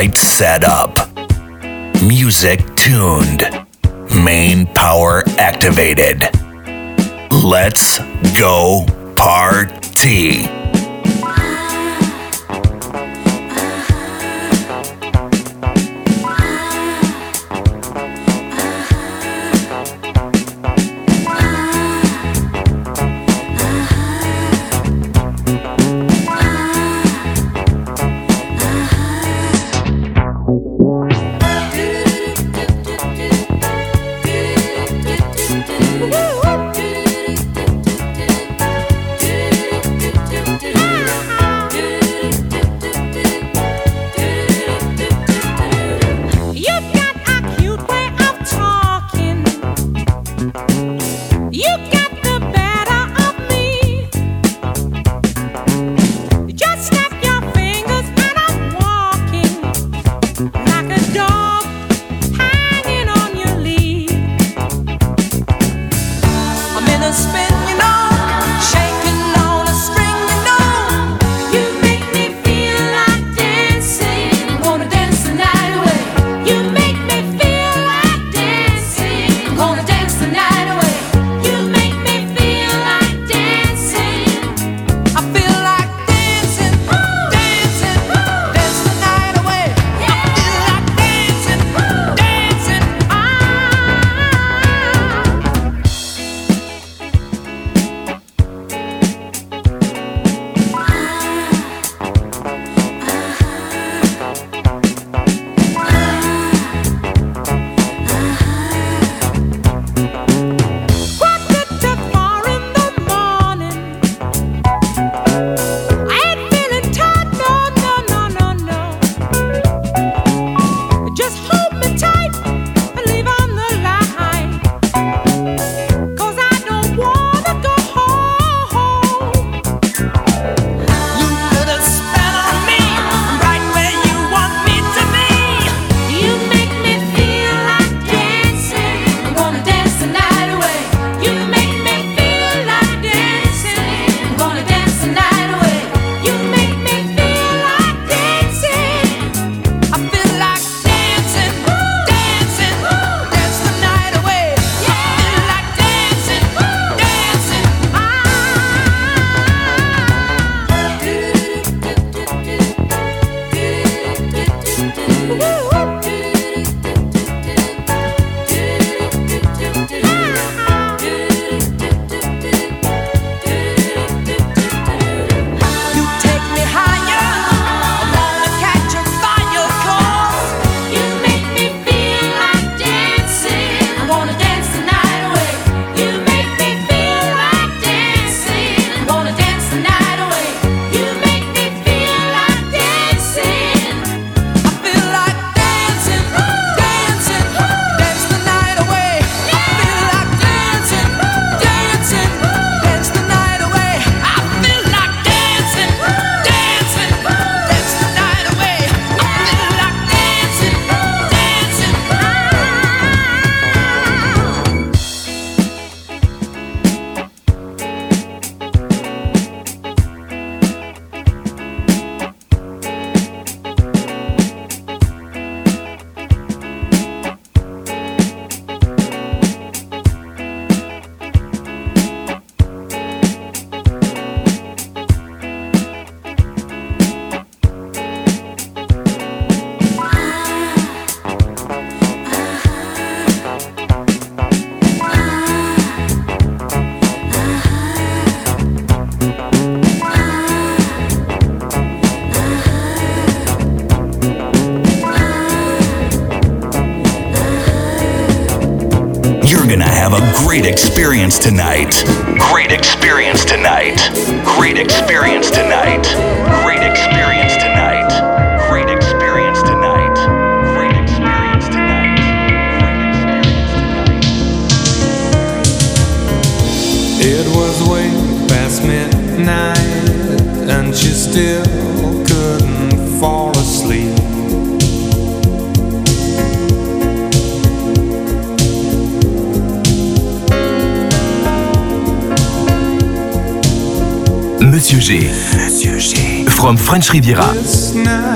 lights set up, music tuned, main power activated. Let's go party. tonight. from French Riviera.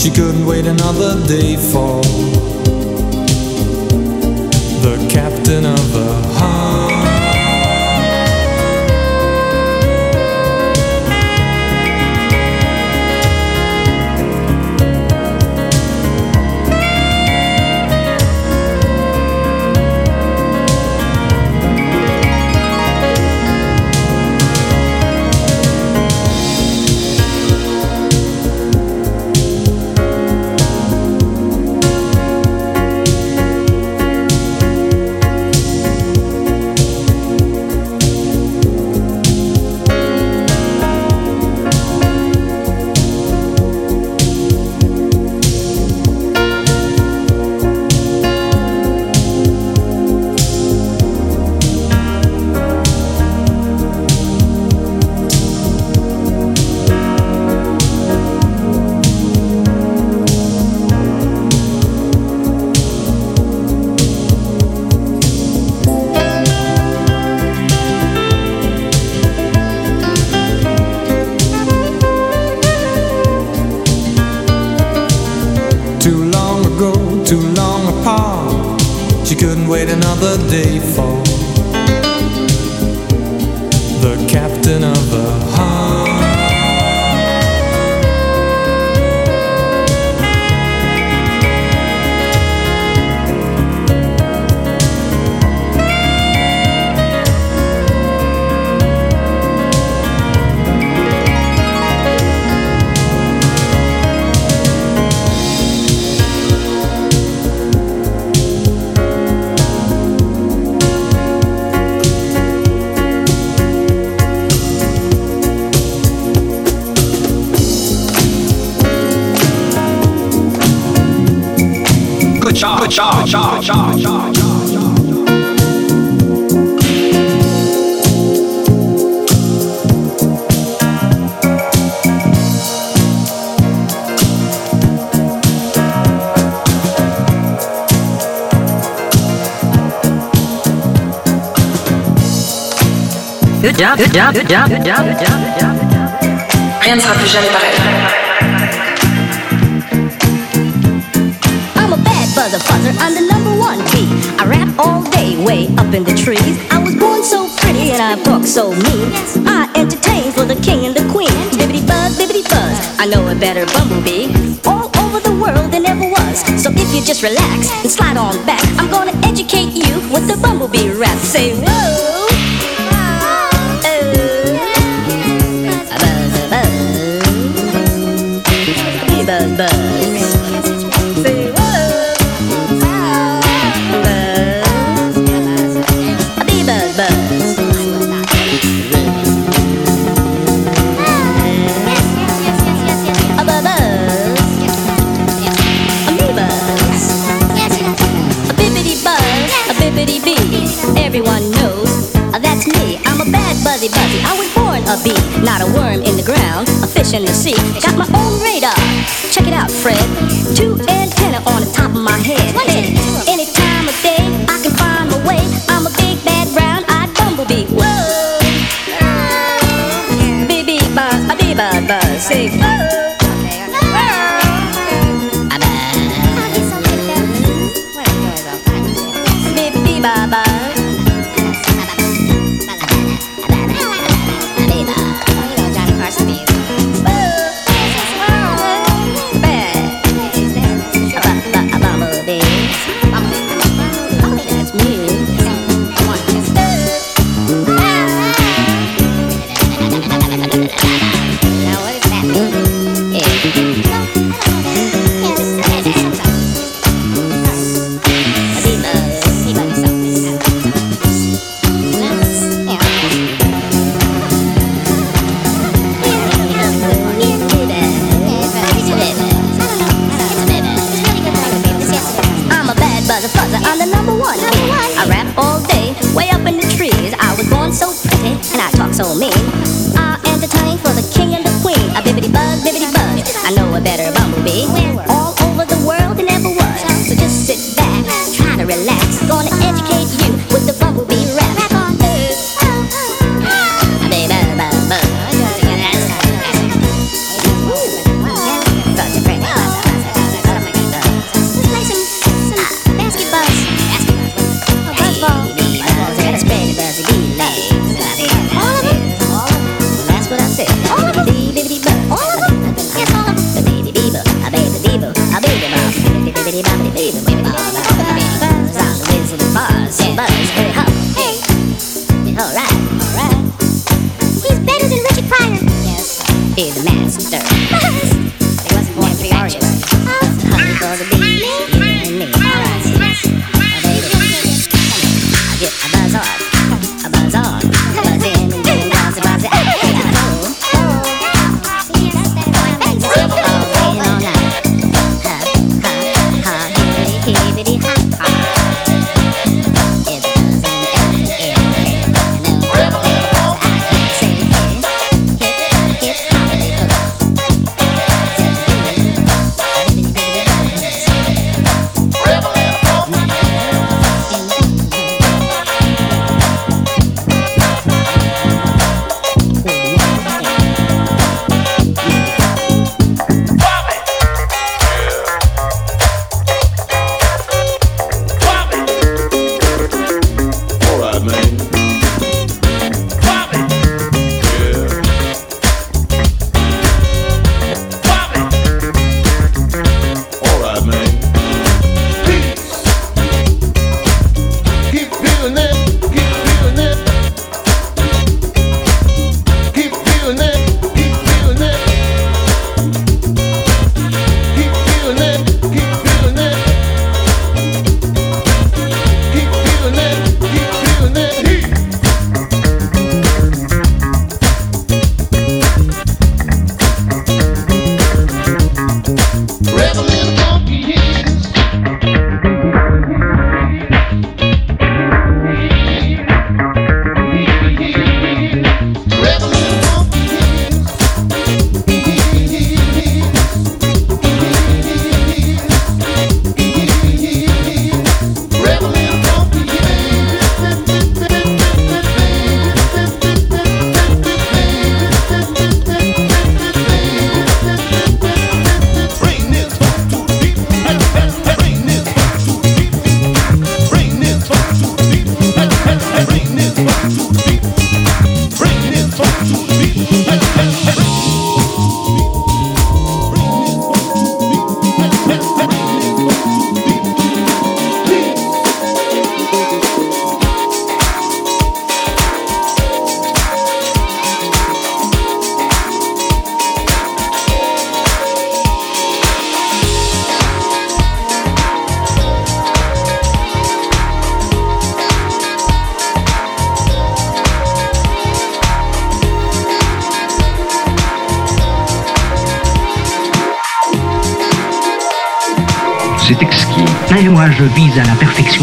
She couldn't wait another day for the captain of her day Rien ne sera plus jamais pareil. I'm a bad buzzer I'm the number one bee. I rap all day, way up in the trees. I was born so pretty and I talk so mean. I entertain for the king and the queen. Bibbity buzz, bibbity buzz, I know a better bumblebee. All over the world there never was. So if you just relax and slide on back, I'm gonna educate you with the bumblebee rap. Say whoa. A bee, not a worm in the ground, a fish in the sea. Got my own radar. Check it out, Fred. Two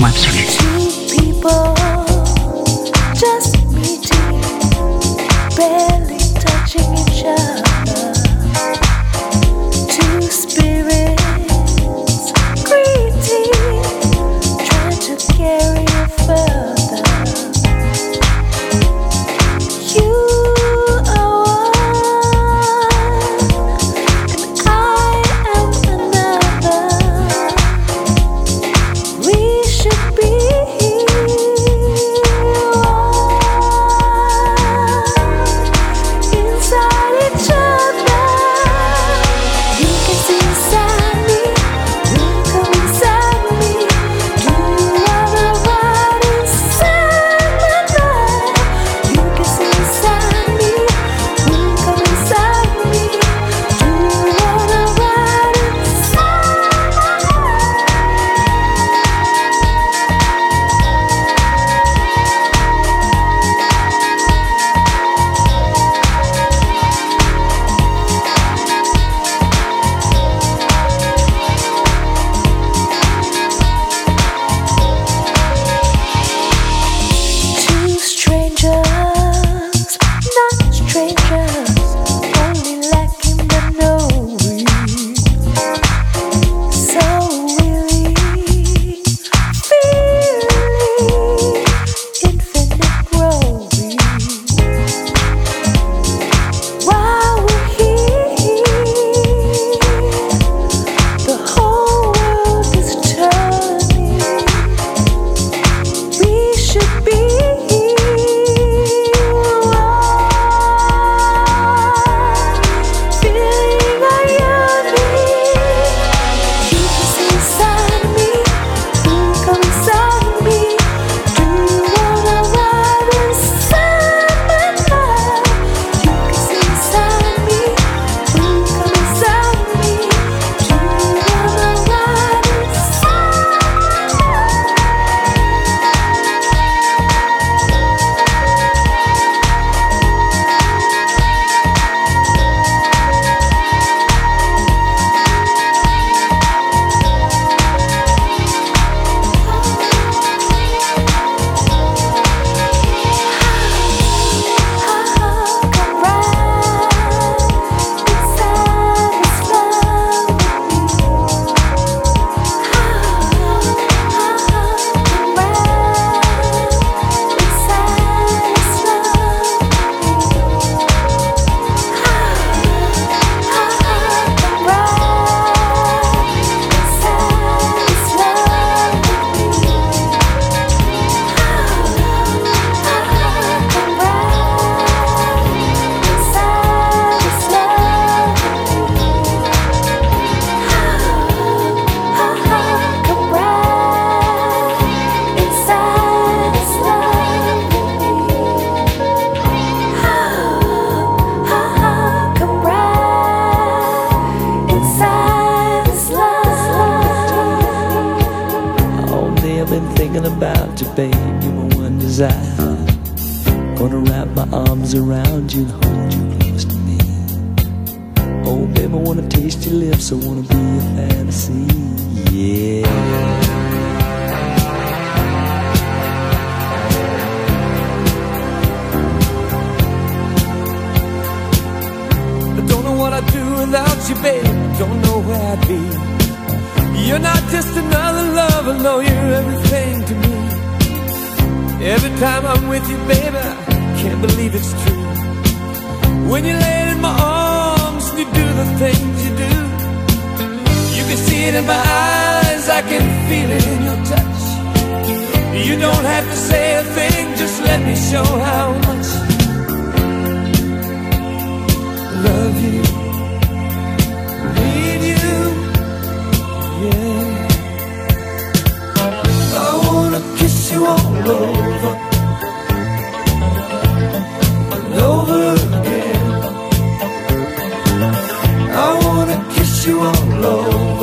à You're not just another lover, no, you're everything to me. Every time I'm with you, baby, I can't believe it's true. When you lay in my arms and you do the things you do, you can see it in my eyes, I can feel it in your touch. You don't have to say a thing, just let me show how much I love you. kiss you all over and over again. I wanna kiss you all over.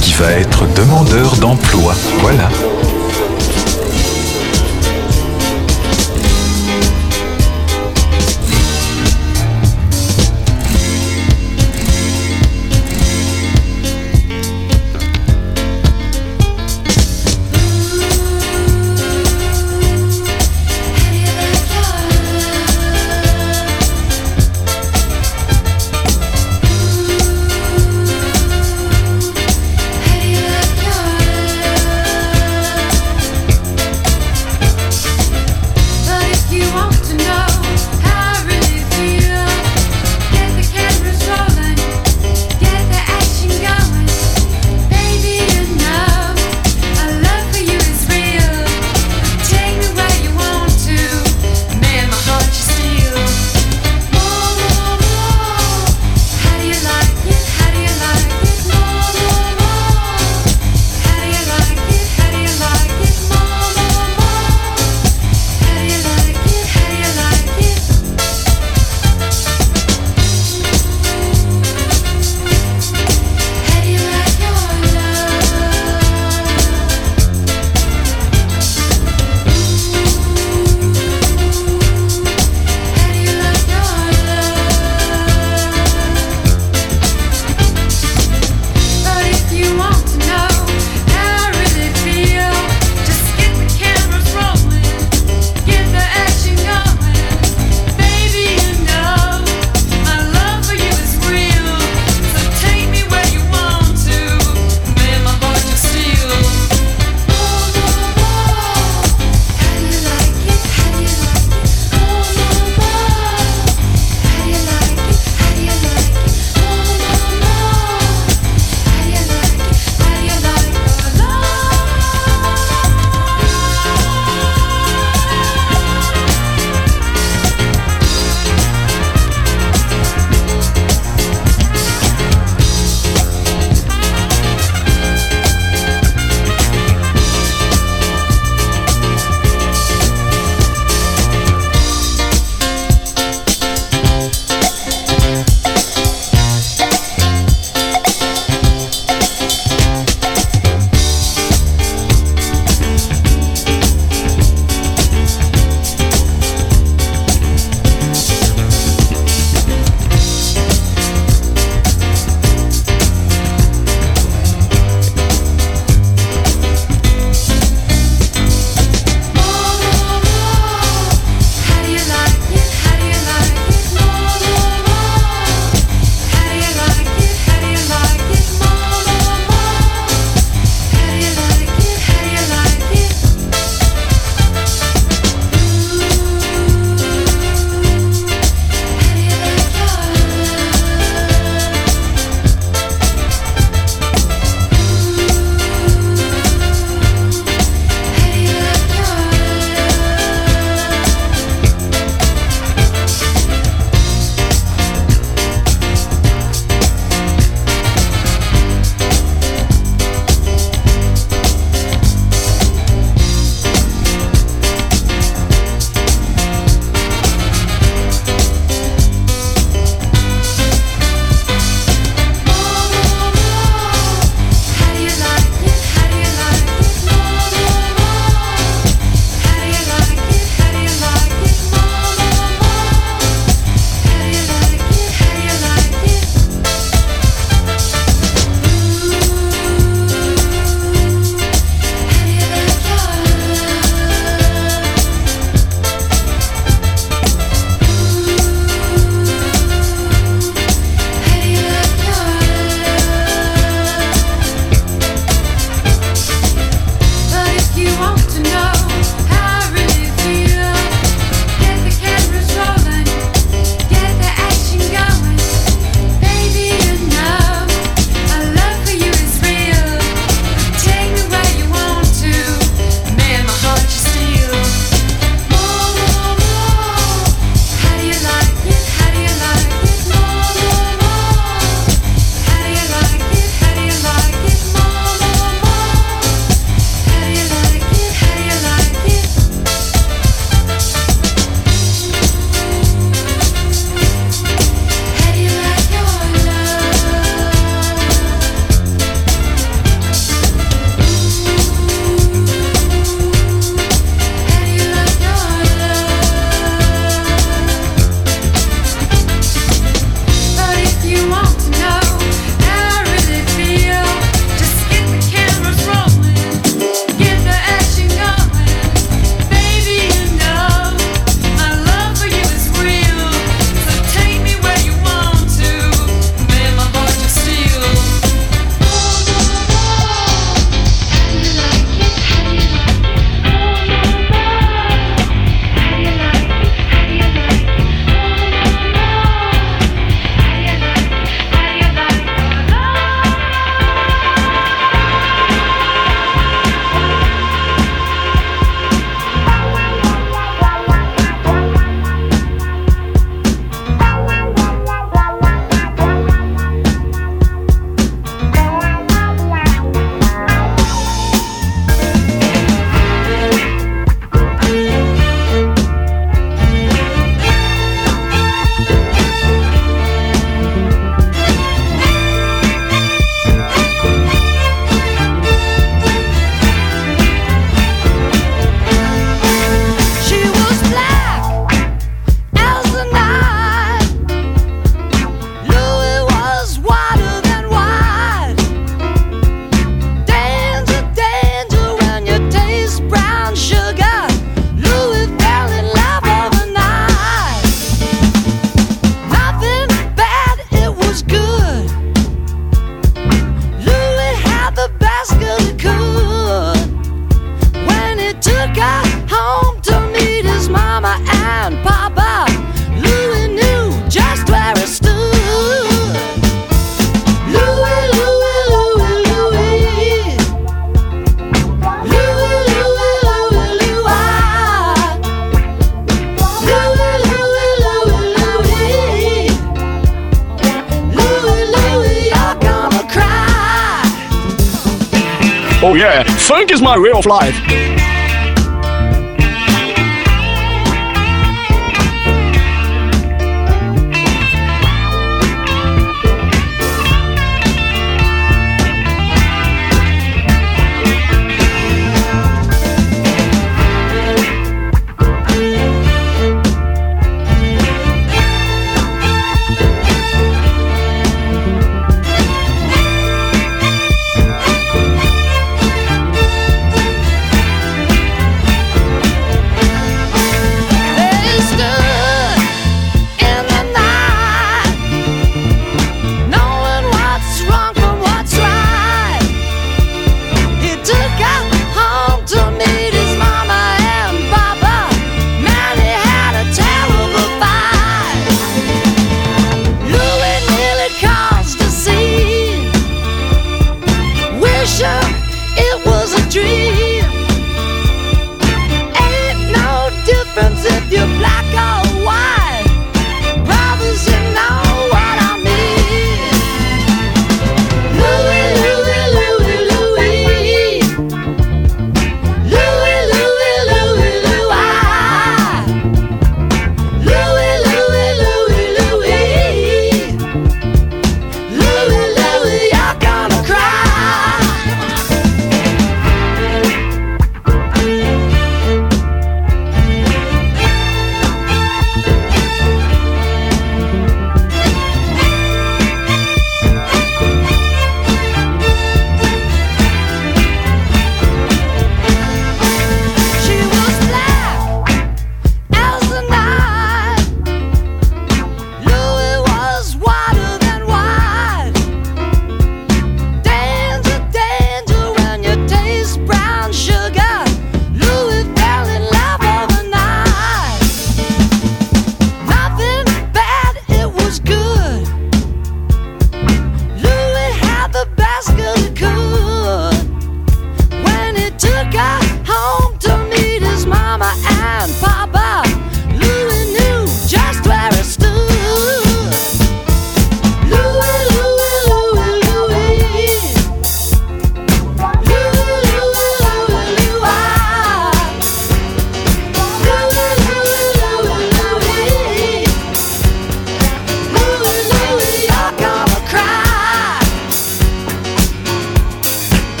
qui va être demandeur d'emploi. Voilà. Funk is my way of life.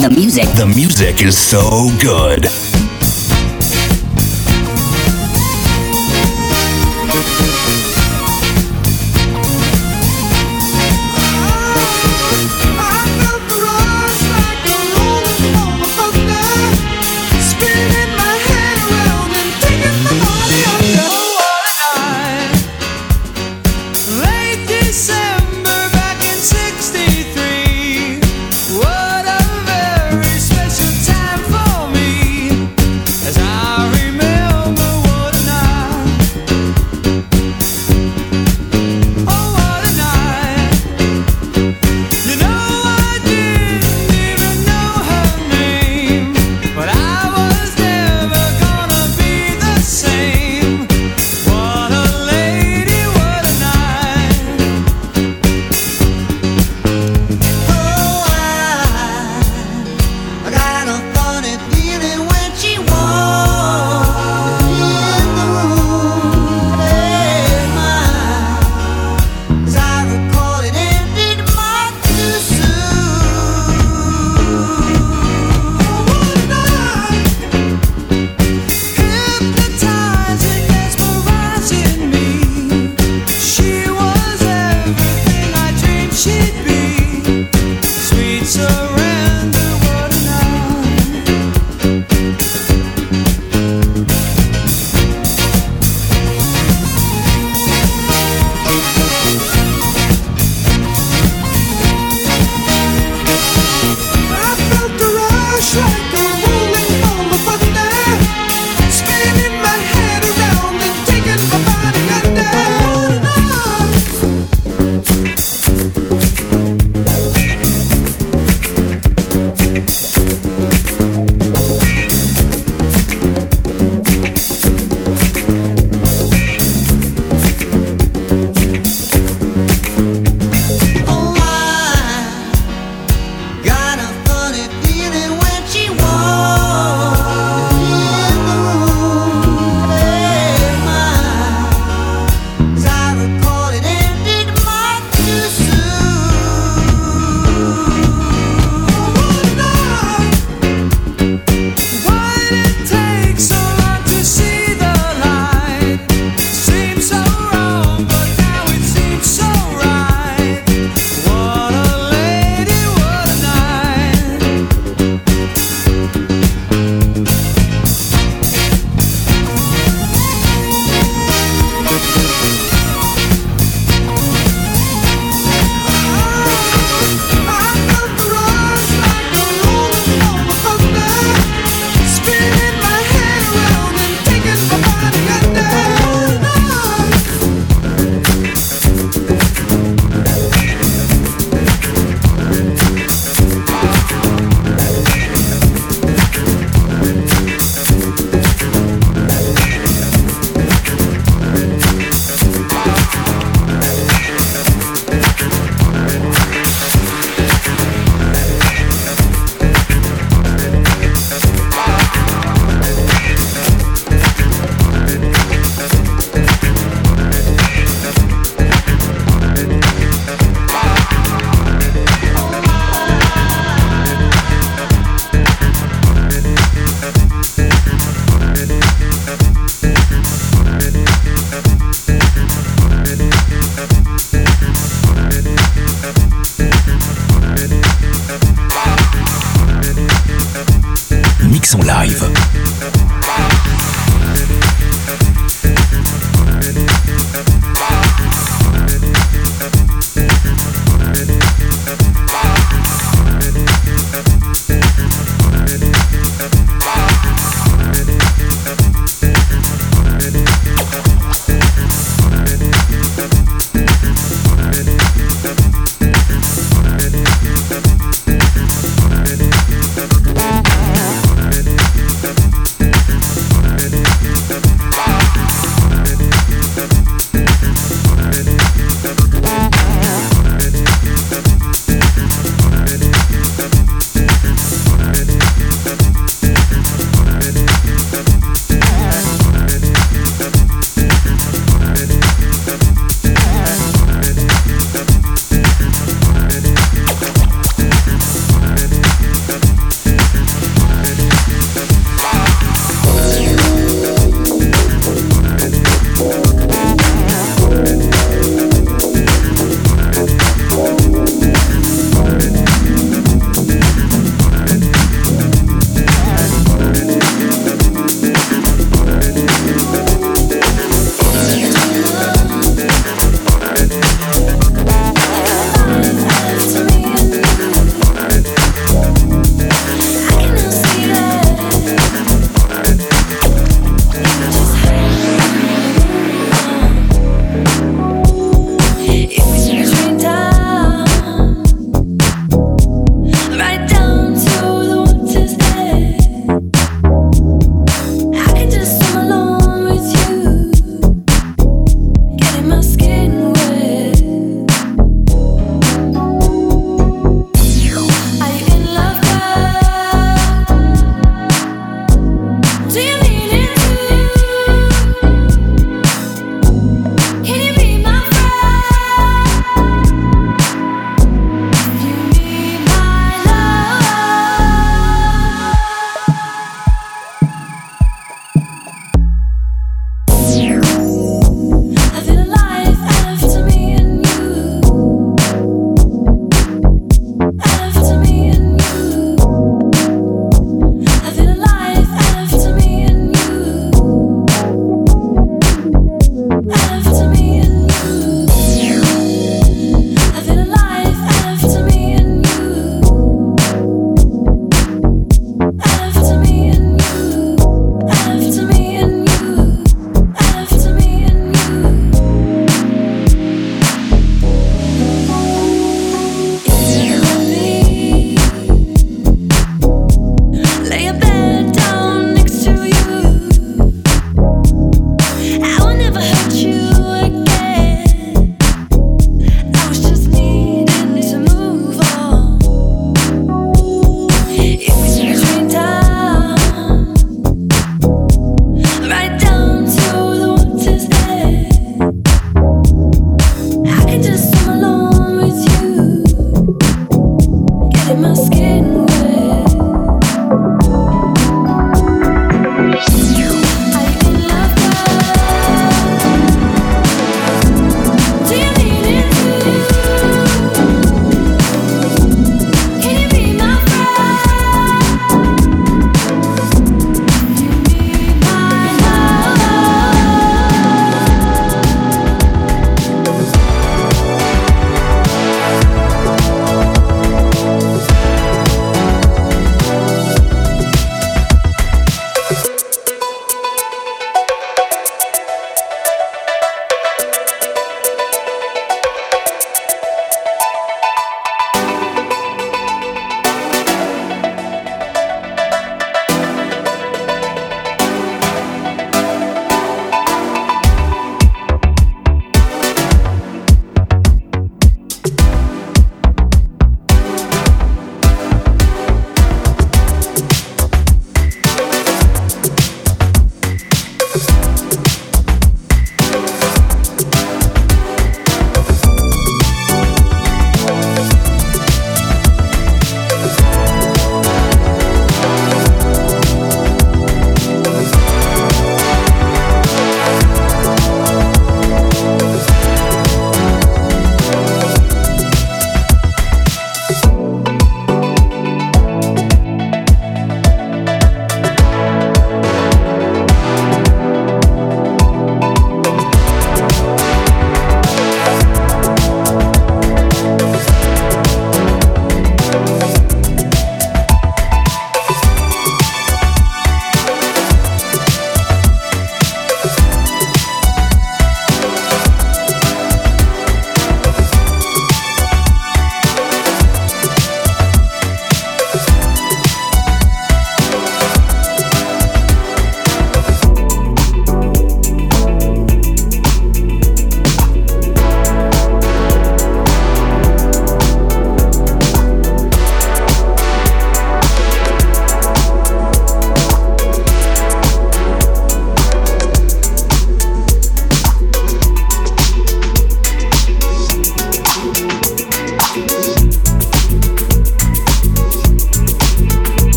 The music. The music is so good.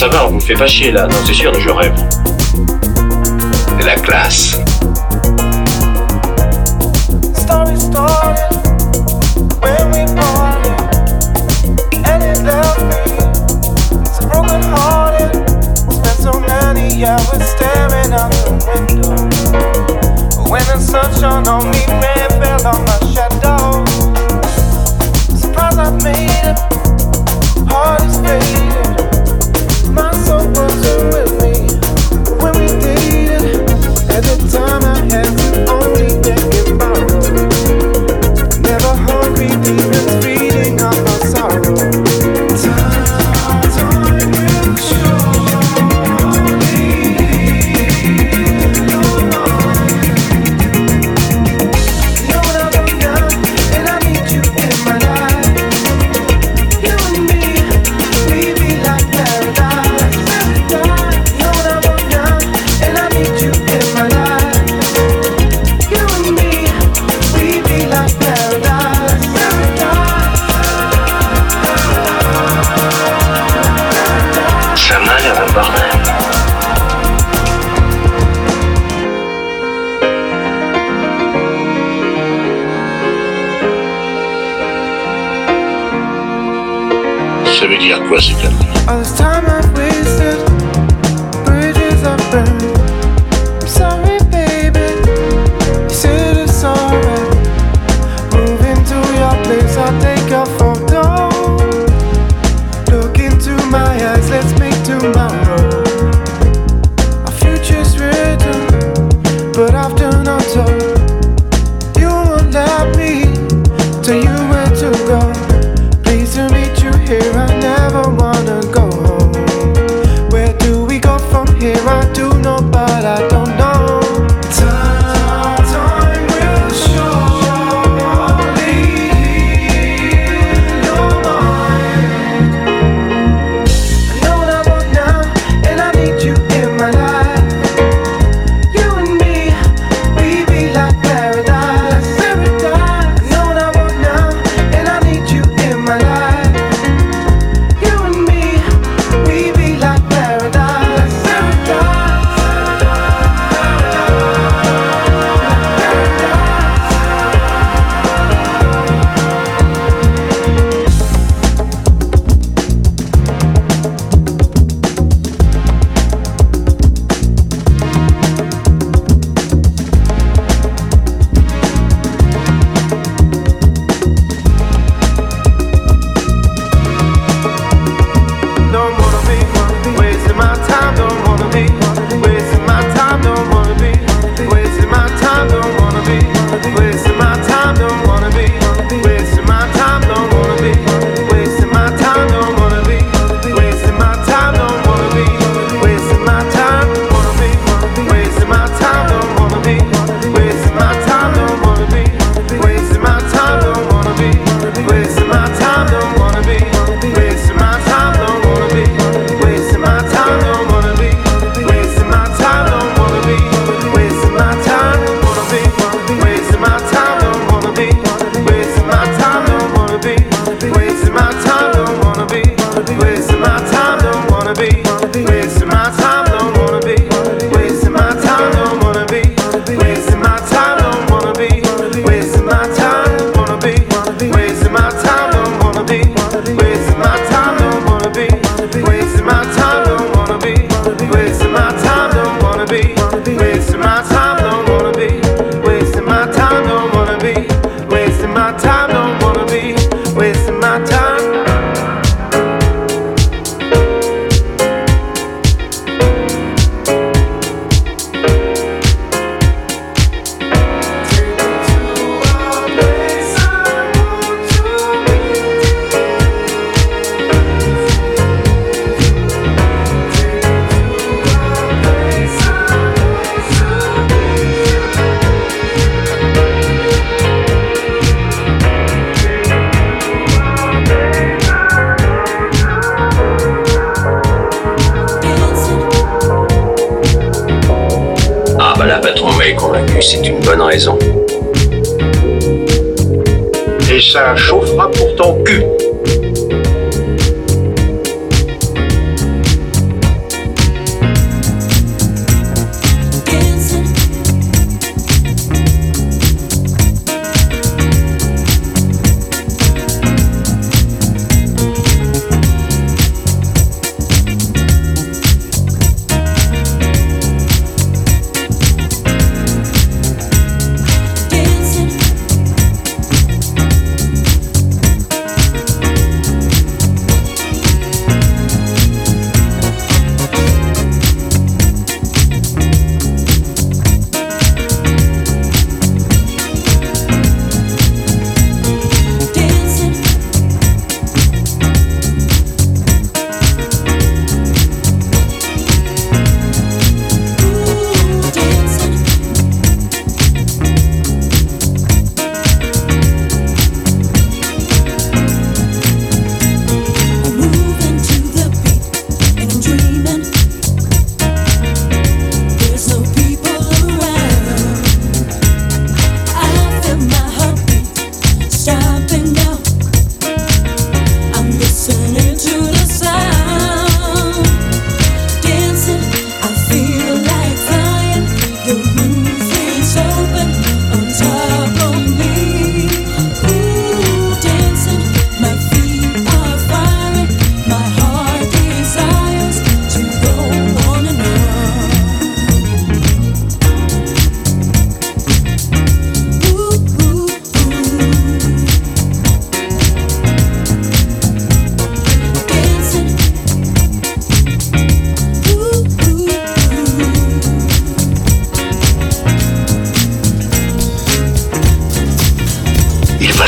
ça va, on vous fait pas chier là. Non, c'est sûr, je rêve. La classe.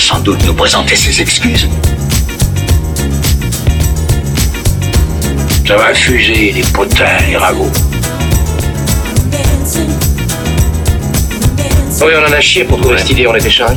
Sans doute nous présenter ses excuses. Ça va fuser les potins, les ragots. Oui, on en a chié pour trouver cette idée, on était charrés.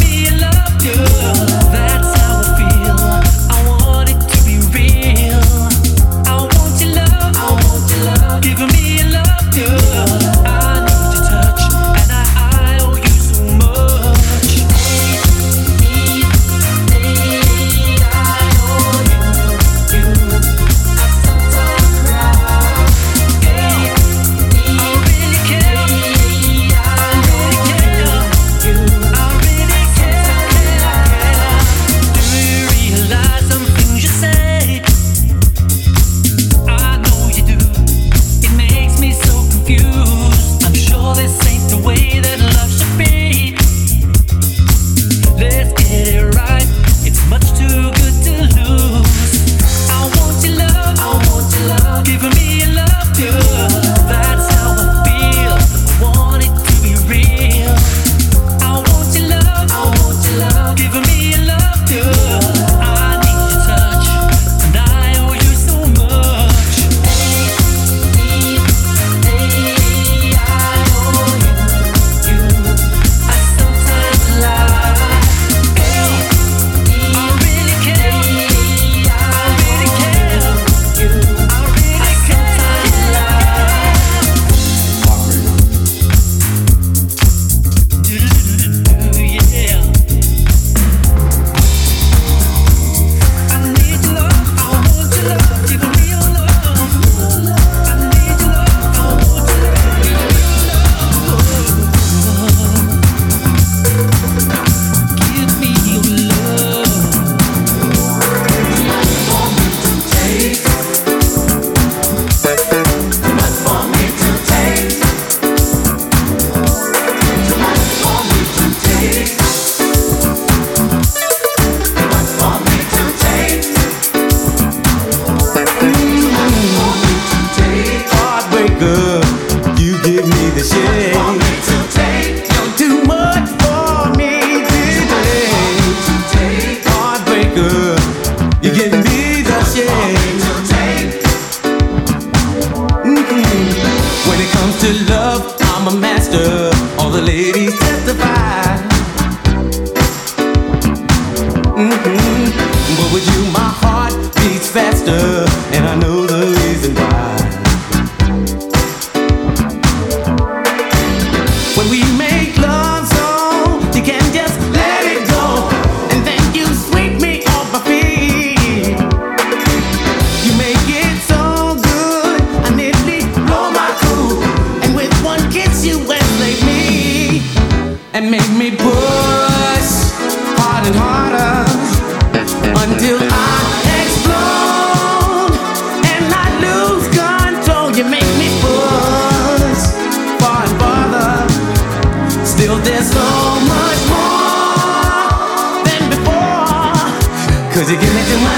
me alone. Cause you give me too much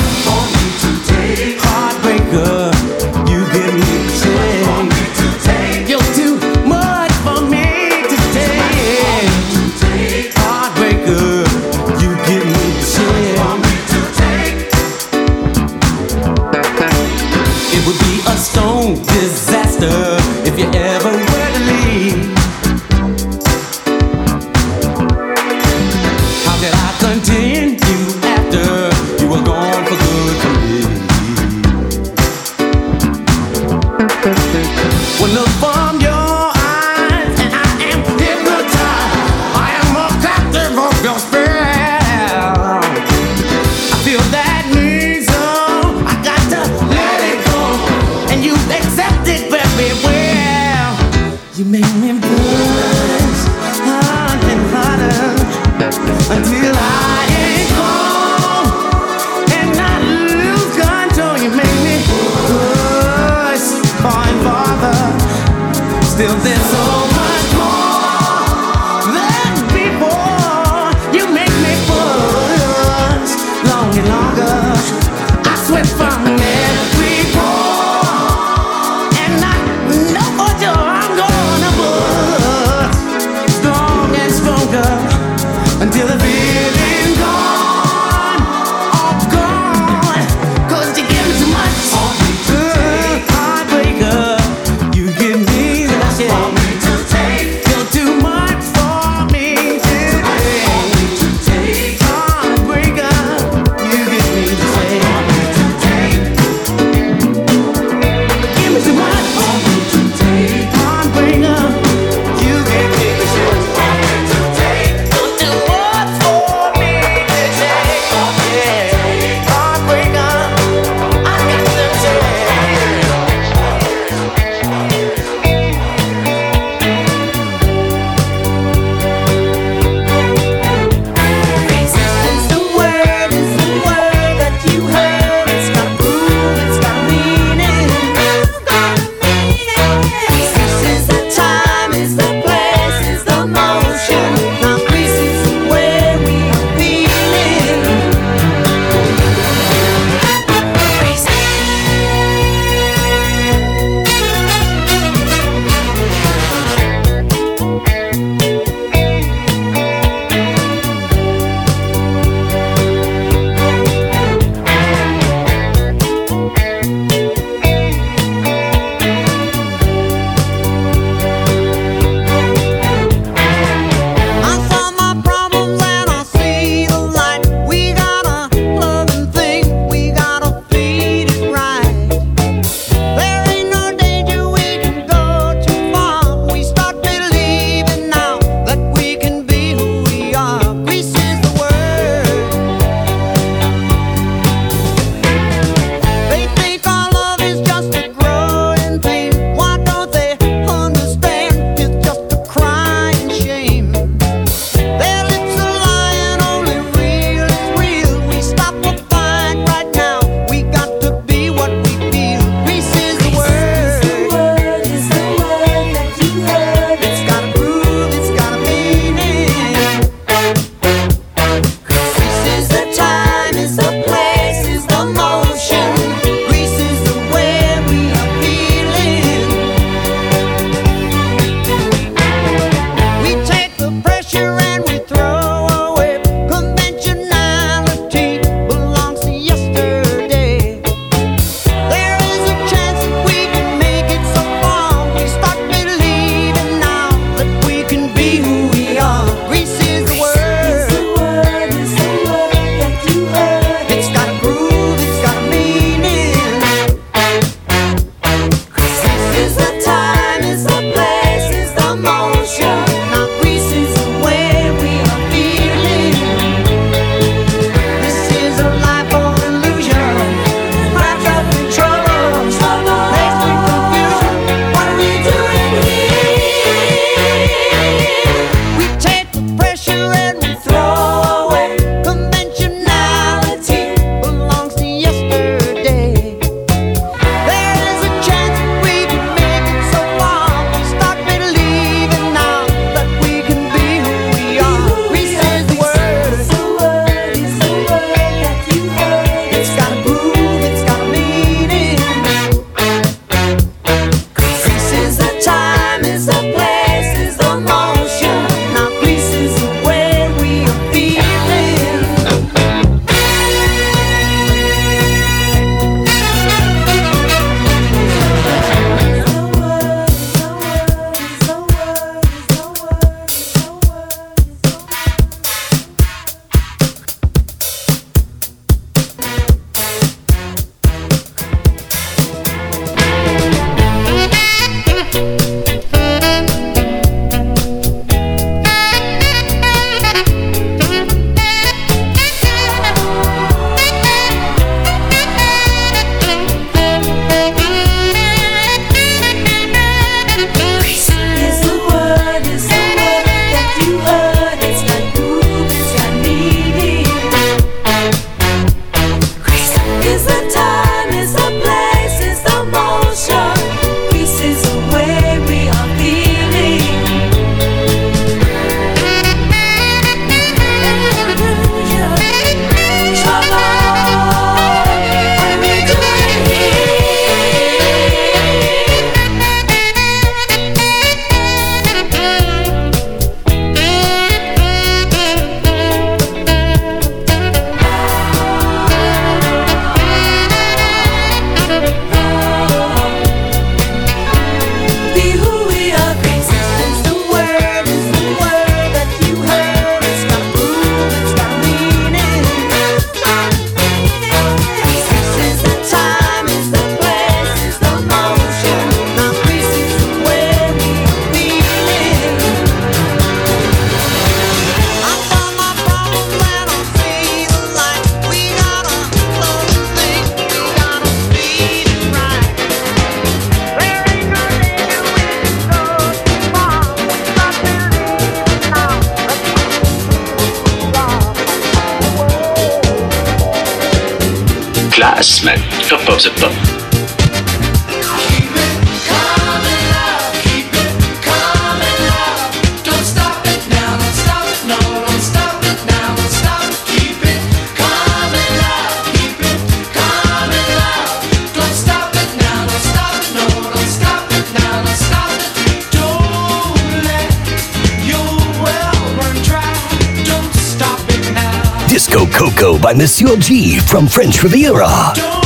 Monsieur G from French Riviera.